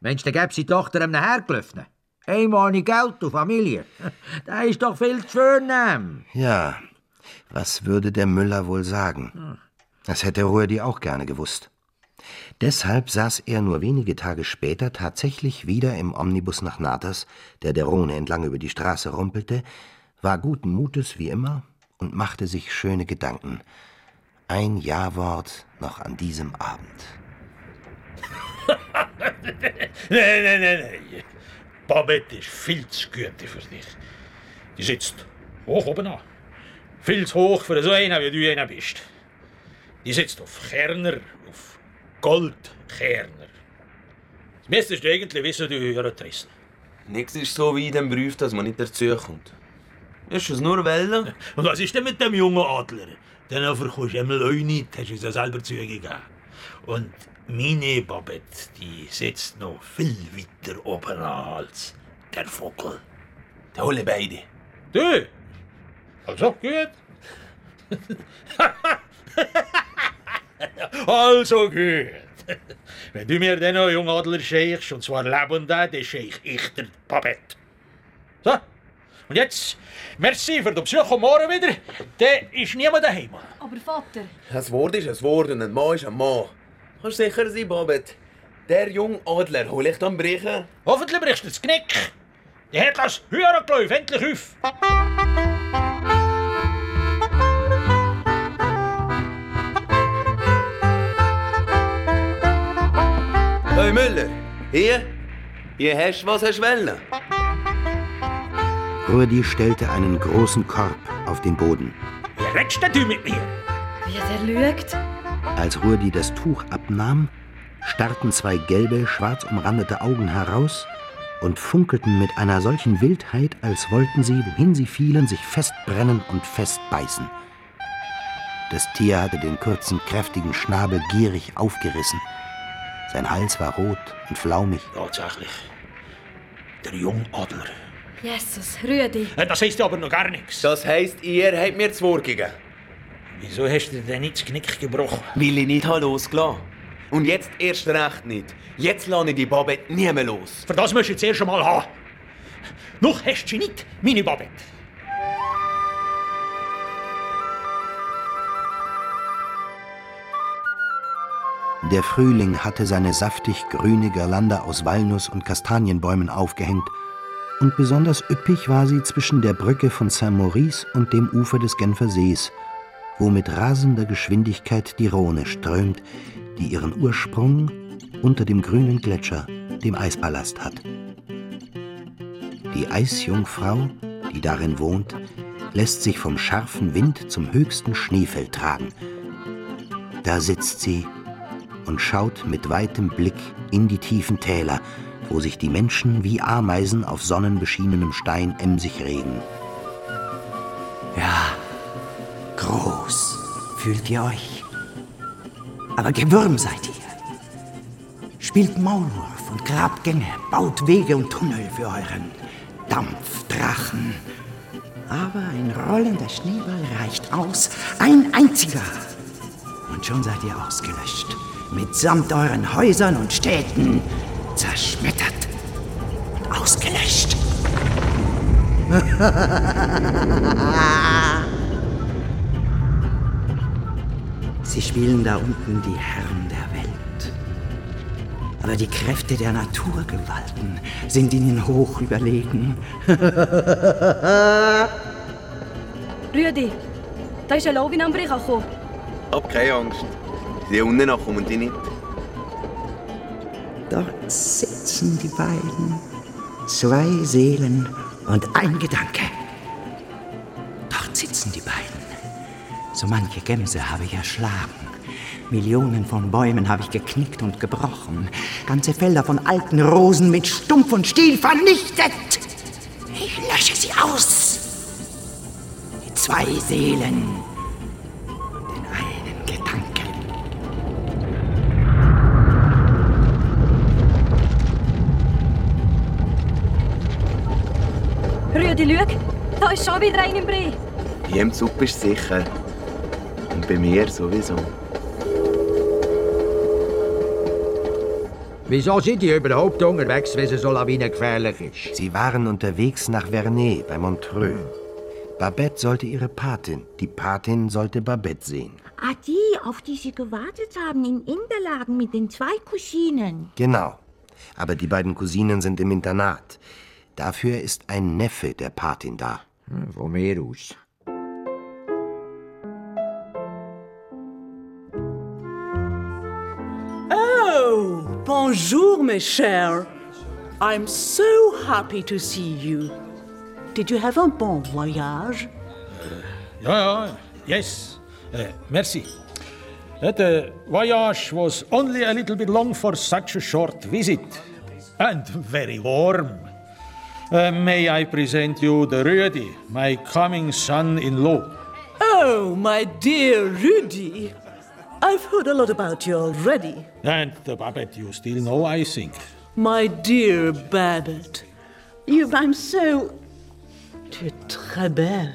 Mensch, der gäbe seine Tochter einem hergelaufen. Einmal ohne Geld und Familie. Der ist doch viel zu vornehm. Ja, was würde der Müller wohl sagen? Das hätte Rudi auch gerne gewusst. Deshalb saß er nur wenige Tage später tatsächlich wieder im Omnibus nach Natas, der der Rhone entlang über die Straße rumpelte, war guten Mutes wie immer und machte sich schöne Gedanken. Ein Ja-Wort noch an diesem Abend. Nein, nein, nein, nein. Babette ist viel zu gut für dich. Die sitzt hoch oben an. Viel zu hoch für so einen, wie du einer bist. Die sitzt auf Kerner, auf Goldkerner. Das müsstest du eigentlich wissen, du Juratrissen. Nichts ist so wie in dem Brief, dass man nicht dazukommt. Ist es nur Welle? Und was ist denn mit dem jungen Adler? Den verkaufst du einmal euch nicht, hast du uns ja selber zugegeben. Und meine Babette, die sitzt noch viel weiter oben an als der Vogel. Die holen beide. Du? Also gut. also gut. Wenn du mir den noch Jungadler scheichst, und zwar lebend, dann scheich ich der Babette. So, und jetzt, merci für den Besuch am Morgen wieder. Dann ist niemand daheim. Aber Vater... Ein Wort ist ein Wort und ein Mann ist ein Mann. Kannst sicher sein, Babette. Der junge Adler hol ich dann brechen. Hoffentlich brichst du das Knick. Die hat das Hühnergläuf endlich auf. Hey Müller, hier? Hier hast du, was hast du wollen. Rudi stellte einen großen Korb auf den Boden. Wie redest denn du mit mir? Wie er lügt. Als Rudi das Tuch abnahm, starrten zwei gelbe, schwarz umrandete Augen heraus und funkelten mit einer solchen Wildheit, als wollten sie, wohin sie fielen, sich festbrennen und festbeißen. Das Tier hatte den kurzen, kräftigen Schnabel gierig aufgerissen. Sein Hals war rot und flaumig. Tatsächlich. Der Jungadler. Jesus, Rüdi. Äh, Das heisst aber noch gar nichts. Das heisst, ihr habt mir das Wort gegeben. Wieso hast du denn nicht das Knick gebrochen? Weil ich nicht habe losgelassen Und jetzt erst recht nicht. Jetzt lasse ich die Babette nie mehr los. Für das musst du jetzt erst einmal haben. Noch hast du sie nicht, meine Babette. Der Frühling hatte seine saftig grüne Girlande aus Walnuss- und Kastanienbäumen aufgehängt, und besonders üppig war sie zwischen der Brücke von Saint-Maurice und dem Ufer des Genfer Sees, wo mit rasender Geschwindigkeit die Rhone strömt, die ihren Ursprung unter dem grünen Gletscher, dem Eispalast hat. Die Eisjungfrau, die darin wohnt, lässt sich vom scharfen Wind zum höchsten Schneefeld tragen. Da sitzt sie und schaut mit weitem Blick in die tiefen Täler, wo sich die Menschen wie Ameisen auf sonnenbeschienenem Stein emsig regen. Groß fühlt ihr euch. Aber Gewürm seid ihr. Spielt Maulwurf und grabt Gänge, baut Wege und Tunnel für euren Dampfdrachen. Aber ein rollender Schneeball reicht aus, ein einziger. Und schon seid ihr ausgelöscht, mitsamt euren Häusern und Städten zerschmettert und ausgelöscht. Sie spielen da unten die Herren der Welt. Aber die Kräfte der Naturgewalten sind ihnen hoch überlegen. Rüdi, da ist ein Lowin am Brich gekommen. Hab keine Angst. Die unten noch kommen die nicht. Dort sitzen die beiden. Zwei Seelen und ein Gedanke. So manche Gemse habe ich erschlagen. Millionen von Bäumen habe ich geknickt und gebrochen. Ganze Felder von alten Rosen mit Stumpf und Stiel vernichtet. Ich lösche sie aus. Die zwei Seelen und den einen Gedanken. Rüdi, schau, da ist schon wieder ein im Brei. Hier im Zug bist du sicher. Bei mir sowieso. Wieso sind die überhaupt unterwegs, wenn es so lawinengefährlich ist? Sie waren unterwegs nach Vernet bei Montreux. Babette sollte ihre Patin, die Patin sollte Babette sehen. Ah, die, auf die Sie gewartet haben in Interlagen mit den zwei Cousinen. Genau. Aber die beiden Cousinen sind im Internat. Dafür ist ein Neffe der Patin da. Hm, Von mir aus. Bonjour, mes chers. I'm so happy to see you. Did you have a bon voyage? Ja, ja, yes. Uh, merci. Uh, the voyage was only a little bit long for such a short visit. And very warm. Uh, may I present you the Rudi, my coming son-in-law. Oh, my dear Rudy. I've heard a lot about you already. And the Babette you still know, I think. My dear Babbitt. You, I'm so. Tu es très belle.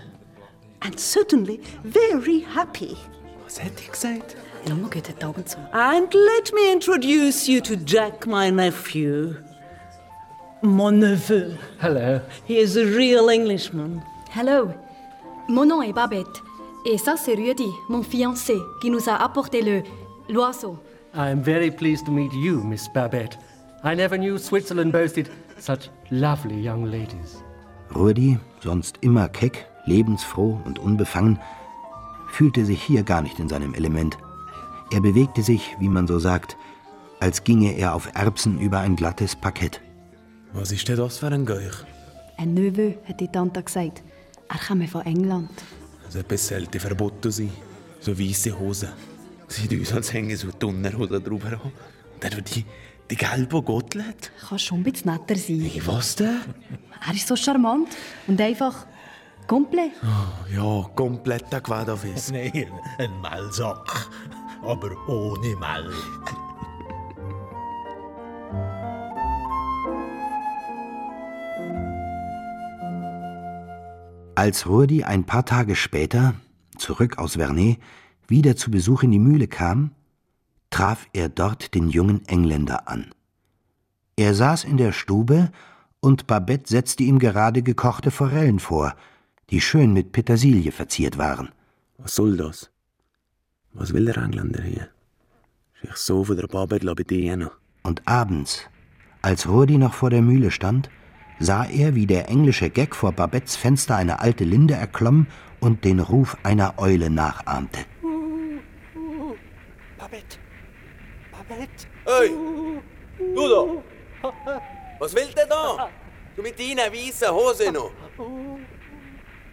And certainly very happy. Was hätte ich gesagt? Schau mal gut die And let me introduce you to Jack, my nephew. Mon neveu. Hello. He is a real Englishman. Hello. Mon nom est Babette. Et ça, c'est Rudy, mon fiancé, qui nous a apporté le l'oiseau. I am very pleased to meet you, Miss Babette. I never knew Switzerland boasted such lovely young ladies. Rudi, sonst immer keck, lebensfroh und unbefangen, fühlte sich hier gar nicht in seinem Element. Er bewegte sich, wie man so sagt, als ginge er auf Erbsen über ein glattes Parkett. Was ist denn das für ein Geuch? Ein Neveu, hat die Tante gesagt. Er komme von England. Also etwas sollte verboten sein. So weisse Hosen. Sieht aus, als hängen so Donnerhosen drüber an. Und dann die, die gelbe Gottlet. Kann schon ein bisschen netter sein. Hey, was denn? Er ist so charmant und einfach komplett. Ja, kompletter Quadafis. Nein, ein Mehlsack. Aber ohne Mehl. Als Rudi ein paar Tage später, zurück aus Vernet, wieder zu Besuch in die Mühle kam, traf er dort den jungen Engländer an. Er saß in der Stube und Babette setzte ihm gerade gekochte Forellen vor, die schön mit Petersilie verziert waren. Was soll das? Was will der Engländer hier? Sich so von der Babette bedienen. Und abends, als Rudi noch vor der Mühle stand, sah er, wie der englische Gag vor Babettes Fenster eine alte Linde erklomm und den Ruf einer Eule nachahmte. Babette! Babette! Hey! Du da! Was will der da? Du mit deinen weißen Hosen noch?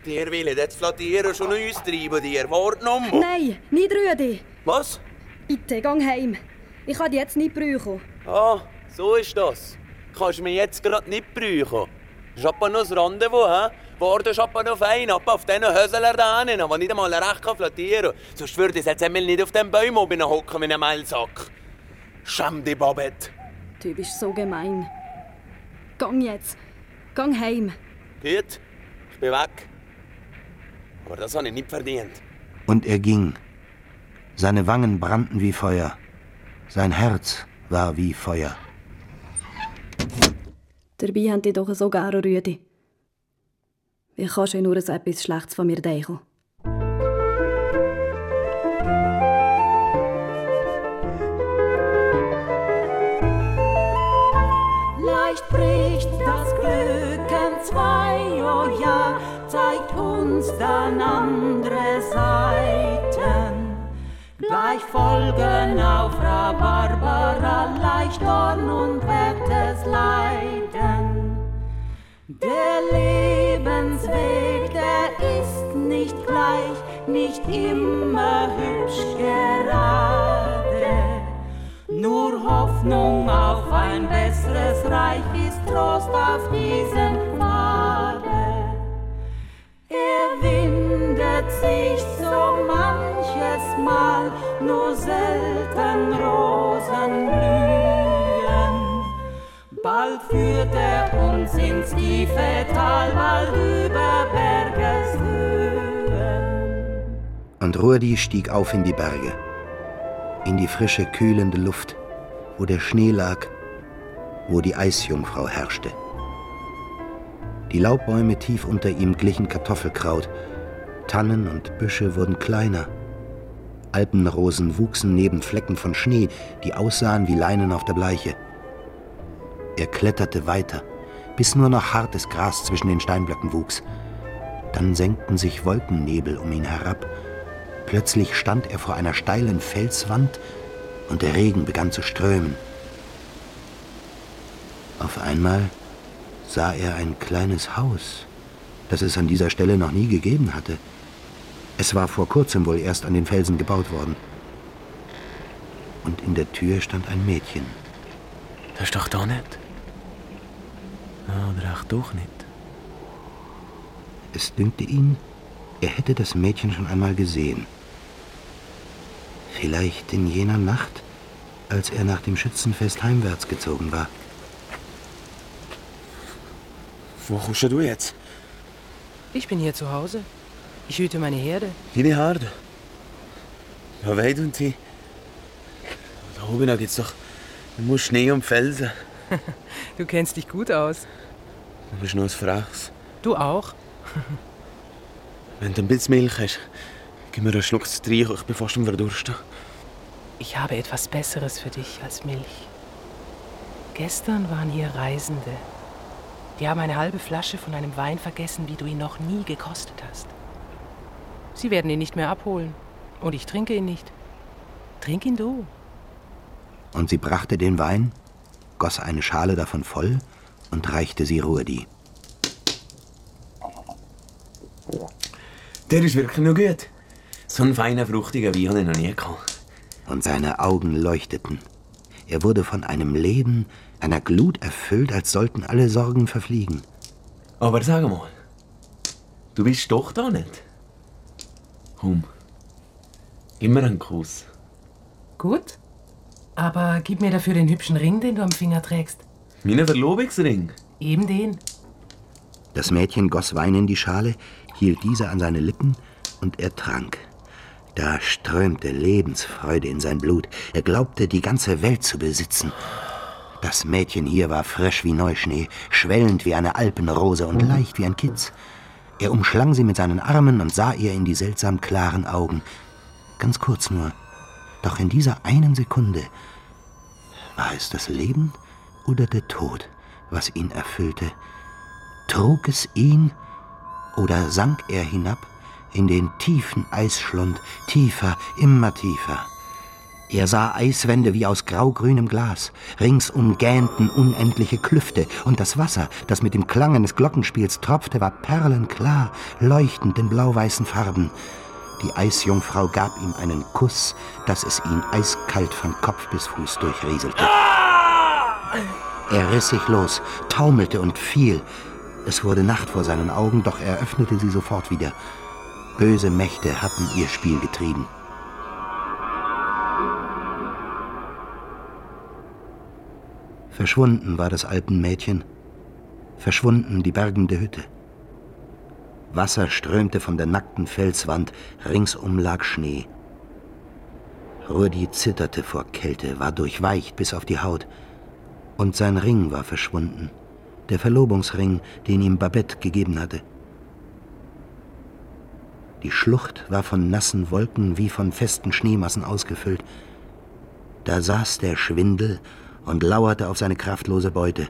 Dir will jetzt flattieren schon uns treiben, dir. Wart noch mal. Nein, nicht Rüdi. Was? Bitte, gang heim. Ich kann dich jetzt nicht brauchen. Ah, so ist das. Kannst du mich jetzt gerade nicht brauchen. Ich hab noch ein Rendezvous, hä? Warte, ich hab noch fein ab auf diesen Hösler da hinten, die nicht einmal recht kann flattieren kann. Sonst würde ich jetzt einmal nicht auf den Bäumen oben hocken wie ein Mehlsack. Schäm dich, Babette. Du bist so gemein. Gang jetzt. Gang heim. Gut, ich bin weg. Aber das habe ich nicht verdient. Und er ging. Seine Wangen brannten wie Feuer. Sein Herz war wie Feuer. Dabei haben die doch so gerne Rüdi. Wie kannst du nur so etwas Schlechtes von mir denken? Leicht bricht das Glück entzwei, oh ja, zeigt uns dann andere Seiten. Gleich folgen auf Rhabarbara leicht Dorn und Wettes Leiden. Der Lebensweg, der ist nicht gleich, nicht immer hübsch gerade. Nur Hoffnung auf ein besseres Reich ist Trost auf diesem nur selten Rosen blühen. Bald führt er uns ins tiefe Tal, bald über Bergeshöhen. Und Rudi stieg auf in die Berge, in die frische, kühlende Luft, wo der Schnee lag, wo die Eisjungfrau herrschte. Die Laubbäume tief unter ihm glichen Kartoffelkraut, Tannen und Büsche wurden kleiner. Alpenrosen wuchsen neben Flecken von Schnee, die aussahen wie Leinen auf der Bleiche. Er kletterte weiter, bis nur noch hartes Gras zwischen den Steinblöcken wuchs. Dann senkten sich Wolkennebel um ihn herab. Plötzlich stand er vor einer steilen Felswand und der Regen begann zu strömen. Auf einmal sah er ein kleines Haus, das es an dieser Stelle noch nie gegeben hatte. Es war vor kurzem wohl erst an den Felsen gebaut worden. Und in der Tür stand ein Mädchen. Das ist doch da nicht. Ja, oder auch doch nicht. Es dünkte ihn, er hätte das Mädchen schon einmal gesehen. Vielleicht in jener Nacht, als er nach dem Schützenfest heimwärts gezogen war. Wo kommst du jetzt? Ich bin hier zu Hause. Ich hüte meine Herde. Deine Herde? Ja, weit und oben da gibt's doch nur Schnee und Felsen. Du kennst dich gut aus. Du bist nur ein Frachs. Du auch? Wenn du ein bisschen Milch hast, gib mir einen Schluck zu trinken, ich bin fast am Verdursten. Ich habe etwas Besseres für dich als Milch. Gestern waren hier Reisende. Die haben eine halbe Flasche von einem Wein vergessen, wie du ihn noch nie gekostet hast. Sie werden ihn nicht mehr abholen. Und ich trinke ihn nicht. Trink ihn du. Und sie brachte den Wein, goss eine Schale davon voll und reichte sie Ruedi. Der ist wirklich noch gut. So einen feinen, fruchtigen Wein habe ich noch nie gehabt. Und seine Augen leuchteten. Er wurde von einem Leben, einer Glut erfüllt, als sollten alle Sorgen verfliegen. Aber sag mal, du bist doch da nicht. Gib mir einen Kuss. Gut. Aber gib mir dafür den hübschen Ring, den du am Finger trägst. Meinen Verlobungsring. Eben den. Das Mädchen goss Wein in die Schale, hielt diese an seine Lippen und er trank. Da strömte Lebensfreude in sein Blut. Er glaubte, die ganze Welt zu besitzen. Das Mädchen hier war frisch wie Neuschnee, schwellend wie eine Alpenrose und leicht wie ein Kitz. Er umschlang sie mit seinen Armen und sah ihr in die seltsam klaren Augen. Ganz kurz nur. Doch in dieser einen Sekunde war es das Leben oder der Tod, was ihn erfüllte. Trug es ihn oder sank er hinab in den tiefen Eisschlund, tiefer, immer tiefer. Er sah Eiswände wie aus graugrünem Glas, ringsum gähnten unendliche Klüfte, und das Wasser, das mit dem Klang eines Glockenspiels tropfte, war perlenklar, leuchtend in blau-weißen Farben. Die Eisjungfrau gab ihm einen Kuss, dass es ihn eiskalt von Kopf bis Fuß durchrieselte. Er riss sich los, taumelte und fiel. Es wurde Nacht vor seinen Augen, doch er öffnete sie sofort wieder. Böse Mächte hatten ihr Spiel getrieben. Verschwunden war das Alpenmädchen, verschwunden die bergende Hütte. Wasser strömte von der nackten Felswand, ringsum lag Schnee. Rudi zitterte vor Kälte, war durchweicht bis auf die Haut. Und sein Ring war verschwunden, der Verlobungsring, den ihm Babette gegeben hatte. Die Schlucht war von nassen Wolken wie von festen Schneemassen ausgefüllt. Da saß der Schwindel und lauerte auf seine kraftlose Beute,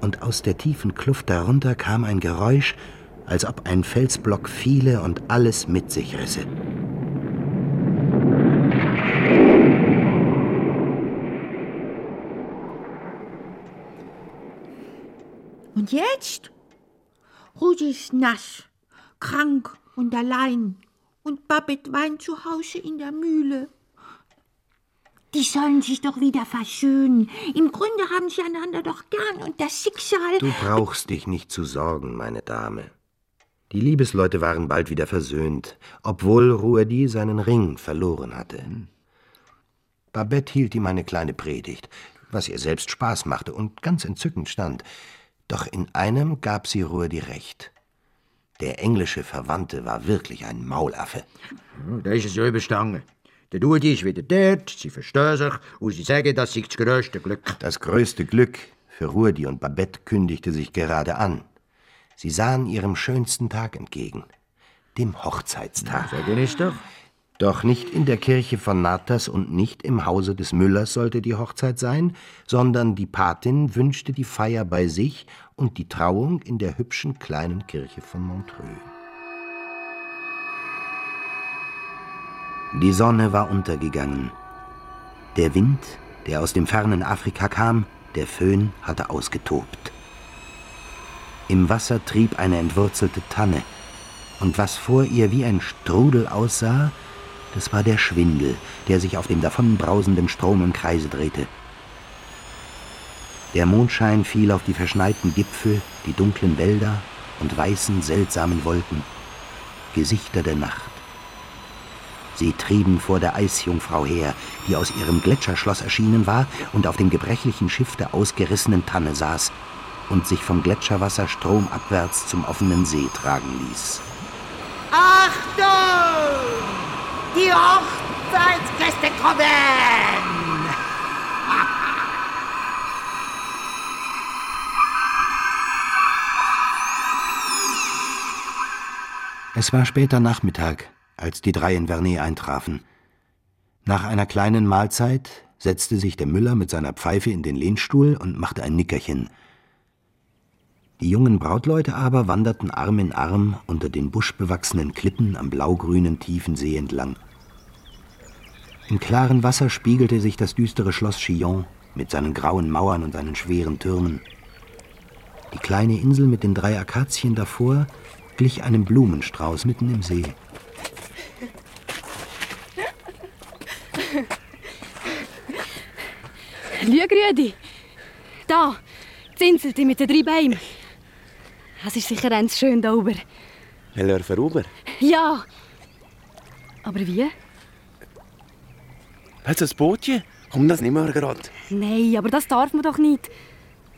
und aus der tiefen Kluft darunter kam ein Geräusch, als ob ein Felsblock fiele und alles mit sich risse. Und jetzt? Rudi ist nass, krank und allein. Und Babette weint zu Hause in der Mühle. Die sollen sich doch wieder versöhnen. Im Grunde haben sie einander doch gern und das Schicksal. Du brauchst dich nicht zu sorgen, meine Dame. Die Liebesleute waren bald wieder versöhnt, obwohl Ruedi seinen Ring verloren hatte. Babette hielt ihm eine kleine Predigt, was ihr selbst Spaß machte und ganz entzückend stand. Doch in einem gab sie Ruedi recht. Der englische Verwandte war wirklich ein Maulaffe. Ja, Da ist es ja überstanden. Der Dudi ist wieder dort, sie verstehen sich und sie sagen, das sei das grösste Glück. Das größte Glück für Ruedi und Babette kündigte sich gerade an. Sie sahen ihrem schönsten Tag entgegen, dem Hochzeitstag. Den ist doch. Doch nicht in der Kirche von Natas und nicht im Hause des Müllers sollte die Hochzeit sein, sondern die Patin wünschte die Feier bei sich und die Trauung in der hübschen kleinen Kirche von Montreux. Die Sonne war untergegangen. Der Wind, der aus dem fernen Afrika kam, der Föhn hatte ausgetobt. Im Wasser trieb eine entwurzelte Tanne, und was vor ihr wie ein Strudel aussah, das war der Schwindel, der sich auf dem davonbrausenden Strom im Kreise drehte. Der Mondschein fiel auf die verschneiten Gipfel, die dunklen Wälder und weißen, seltsamen Wolken, Gesichter der Nacht. Sie trieben vor der Eisjungfrau her, die aus ihrem Gletscherschloss erschienen war und auf dem gebrechlichen Schiff der ausgerissenen Tanne saß und sich vom Gletscherwasser stromabwärts zum offenen See tragen ließ. Achtung! Die Hochzeitsgäste kommen! Es war später Nachmittag, als die drei in Vernet eintrafen. Nach einer kleinen Mahlzeit setzte sich der Müller mit seiner Pfeife in den Lehnstuhl und machte ein Nickerchen. Die jungen Brautleute aber wanderten Arm in Arm unter den buschbewachsenen Klippen am blaugrünen tiefen See entlang. Im klaren Wasser spiegelte sich das düstere Schloss Chillon mit seinen grauen Mauern und seinen schweren Türmen. Die kleine Insel mit den drei Akazien davor glich einem Blumenstrauß mitten im See. Schau, Rüdi. Da, die Insel die mit den drei Bäumen. Es ist sicher ganz schön da oben. Will er vorüber? Ja. Aber wie? Hast du ein Bootchen? Komm das nicht mehr gerade. Nein, aber das darf man doch nicht.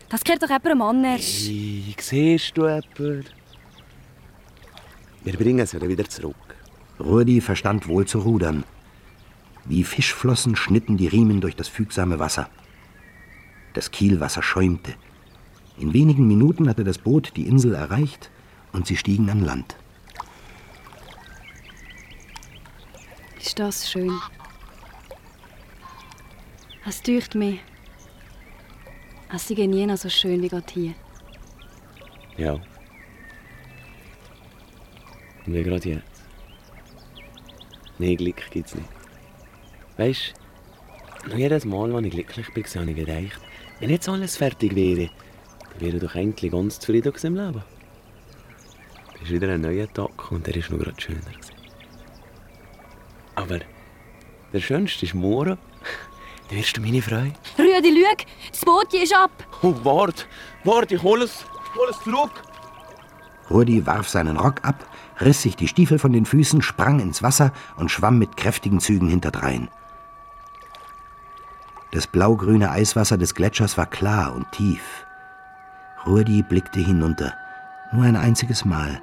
Das gehört doch jemandem anders. Hey, siehst du jemanden? Wir bringen sie wieder zurück. Rudi verstand wohl zu rudern. Wie Fischflossen schnitten die Riemen durch das fügsame Wasser. Das Kielwasser schäumte. In wenigen Minuten hatte das Boot die Insel erreicht und sie stiegen an Land. Ist das schön. Es deucht mir. Es sei nie so schön wie gerade hier. Ja. Und wie gerade jetzt. Nein, Glück gibt's nicht. Weißt du, jedes Mal, wenn ich glücklich bin, habe ich gedacht, wenn jetzt alles fertig wäre, dann wäre ich doch eigentlich ganz zufrieden im Leben. Es ist wieder ein neuer Tag und der ist noch gerade schöner. gewesen. Aber der schönste ist morgen. Da wirst du meine Freude. Rüdi, schau, das Boot ist ab. Oh, warte, warte, ich hol es, hol es zurück. Rudi warf seinen Rock ab, riss sich die Stiefel von den Füßen, sprang ins Wasser und schwamm mit kräftigen Zügen hinterdrein. Das blaugrüne Eiswasser des Gletschers war klar und tief. Rudi blickte hinunter, nur ein einziges Mal,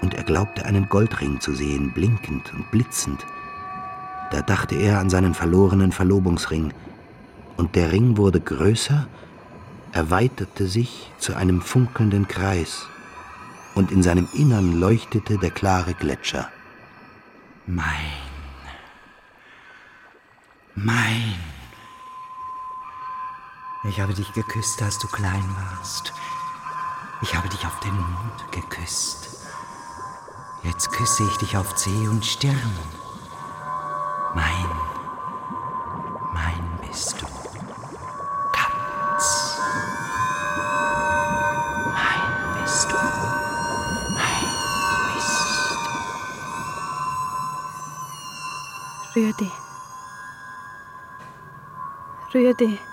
und er glaubte einen Goldring zu sehen, blinkend und blitzend. Da dachte er an seinen verlorenen Verlobungsring, und der Ring wurde größer, erweiterte sich zu einem funkelnden Kreis, und in seinem Innern leuchtete der klare Gletscher. Mein. Mein. Ich habe dich geküsst, als du klein warst. Ich habe dich auf den Mund geküsst. Jetzt küsse ich dich auf See und Stirn. Mein Rüdi. Rüdi. Wo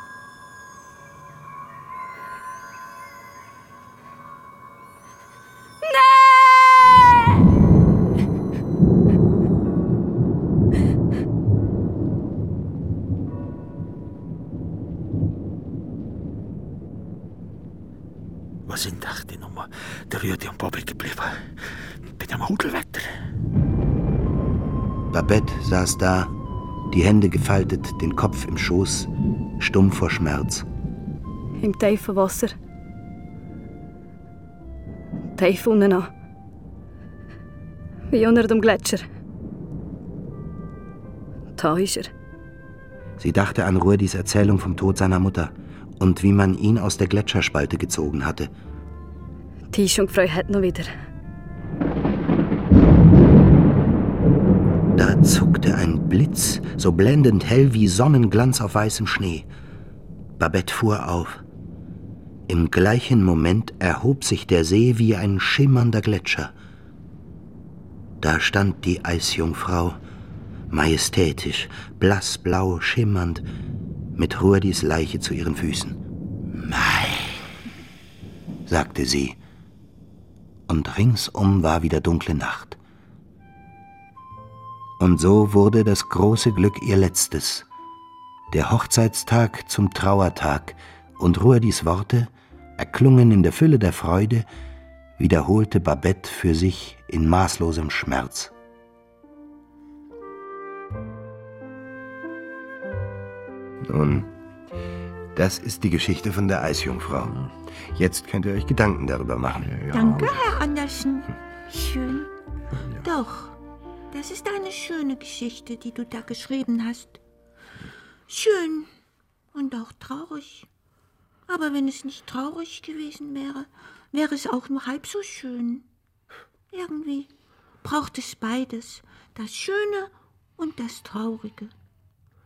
Hände gefaltet, den Kopf im Schoß, stumm vor Schmerz. Im tiefen Wasser. Tief unten an. Wie unter dem Gletscher. Da ist er. Sie dachte an Rudis Erzählung vom Tod seiner Mutter und wie man ihn aus der Gletscherspalte gezogen hatte. Die ist schon gefreut hat noch wieder. Da zuckte ein Blitz, so blendend hell wie Sonnenglanz auf weißem Schnee. Babette fuhr auf. Im gleichen Moment erhob sich der See wie ein schimmernder Gletscher. Da stand die Eisjungfrau, majestätisch, blassblau schimmernd, mit Rudis Leiche zu ihren Füßen. Mei, sagte sie, und ringsum war wieder dunkle Nacht. Und so wurde das große Glück ihr letztes, der Hochzeitstag zum Trauertag, und Ruadis Worte, erklungen in der Fülle der Freude, wiederholte Babette für sich in maßlosem Schmerz. Nun, das ist die Geschichte von der Eisjungfrau. Jetzt könnt ihr euch Gedanken darüber machen. Danke, Herr Andersen. Schön. Doch, das ist eine schöne Geschichte, die du da geschrieben hast. Schön und auch traurig. Aber wenn es nicht traurig gewesen wäre, wäre es auch nur halb so schön. Irgendwie braucht es beides, das Schöne und das Traurige.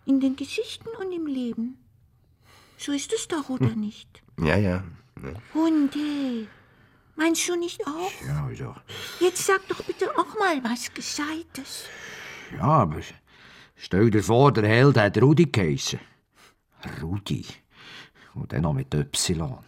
In den Geschichten und im Leben. So ist es doch, oder nicht? Ja, ja. Hunde, meinst du nicht auch? Ja, also. Jetzt sag doch bitte auch mal was Gescheites. Ja, aber stell dir vor, der Held hat Rudi geheissen. Rudi. Und dann noch mit Y.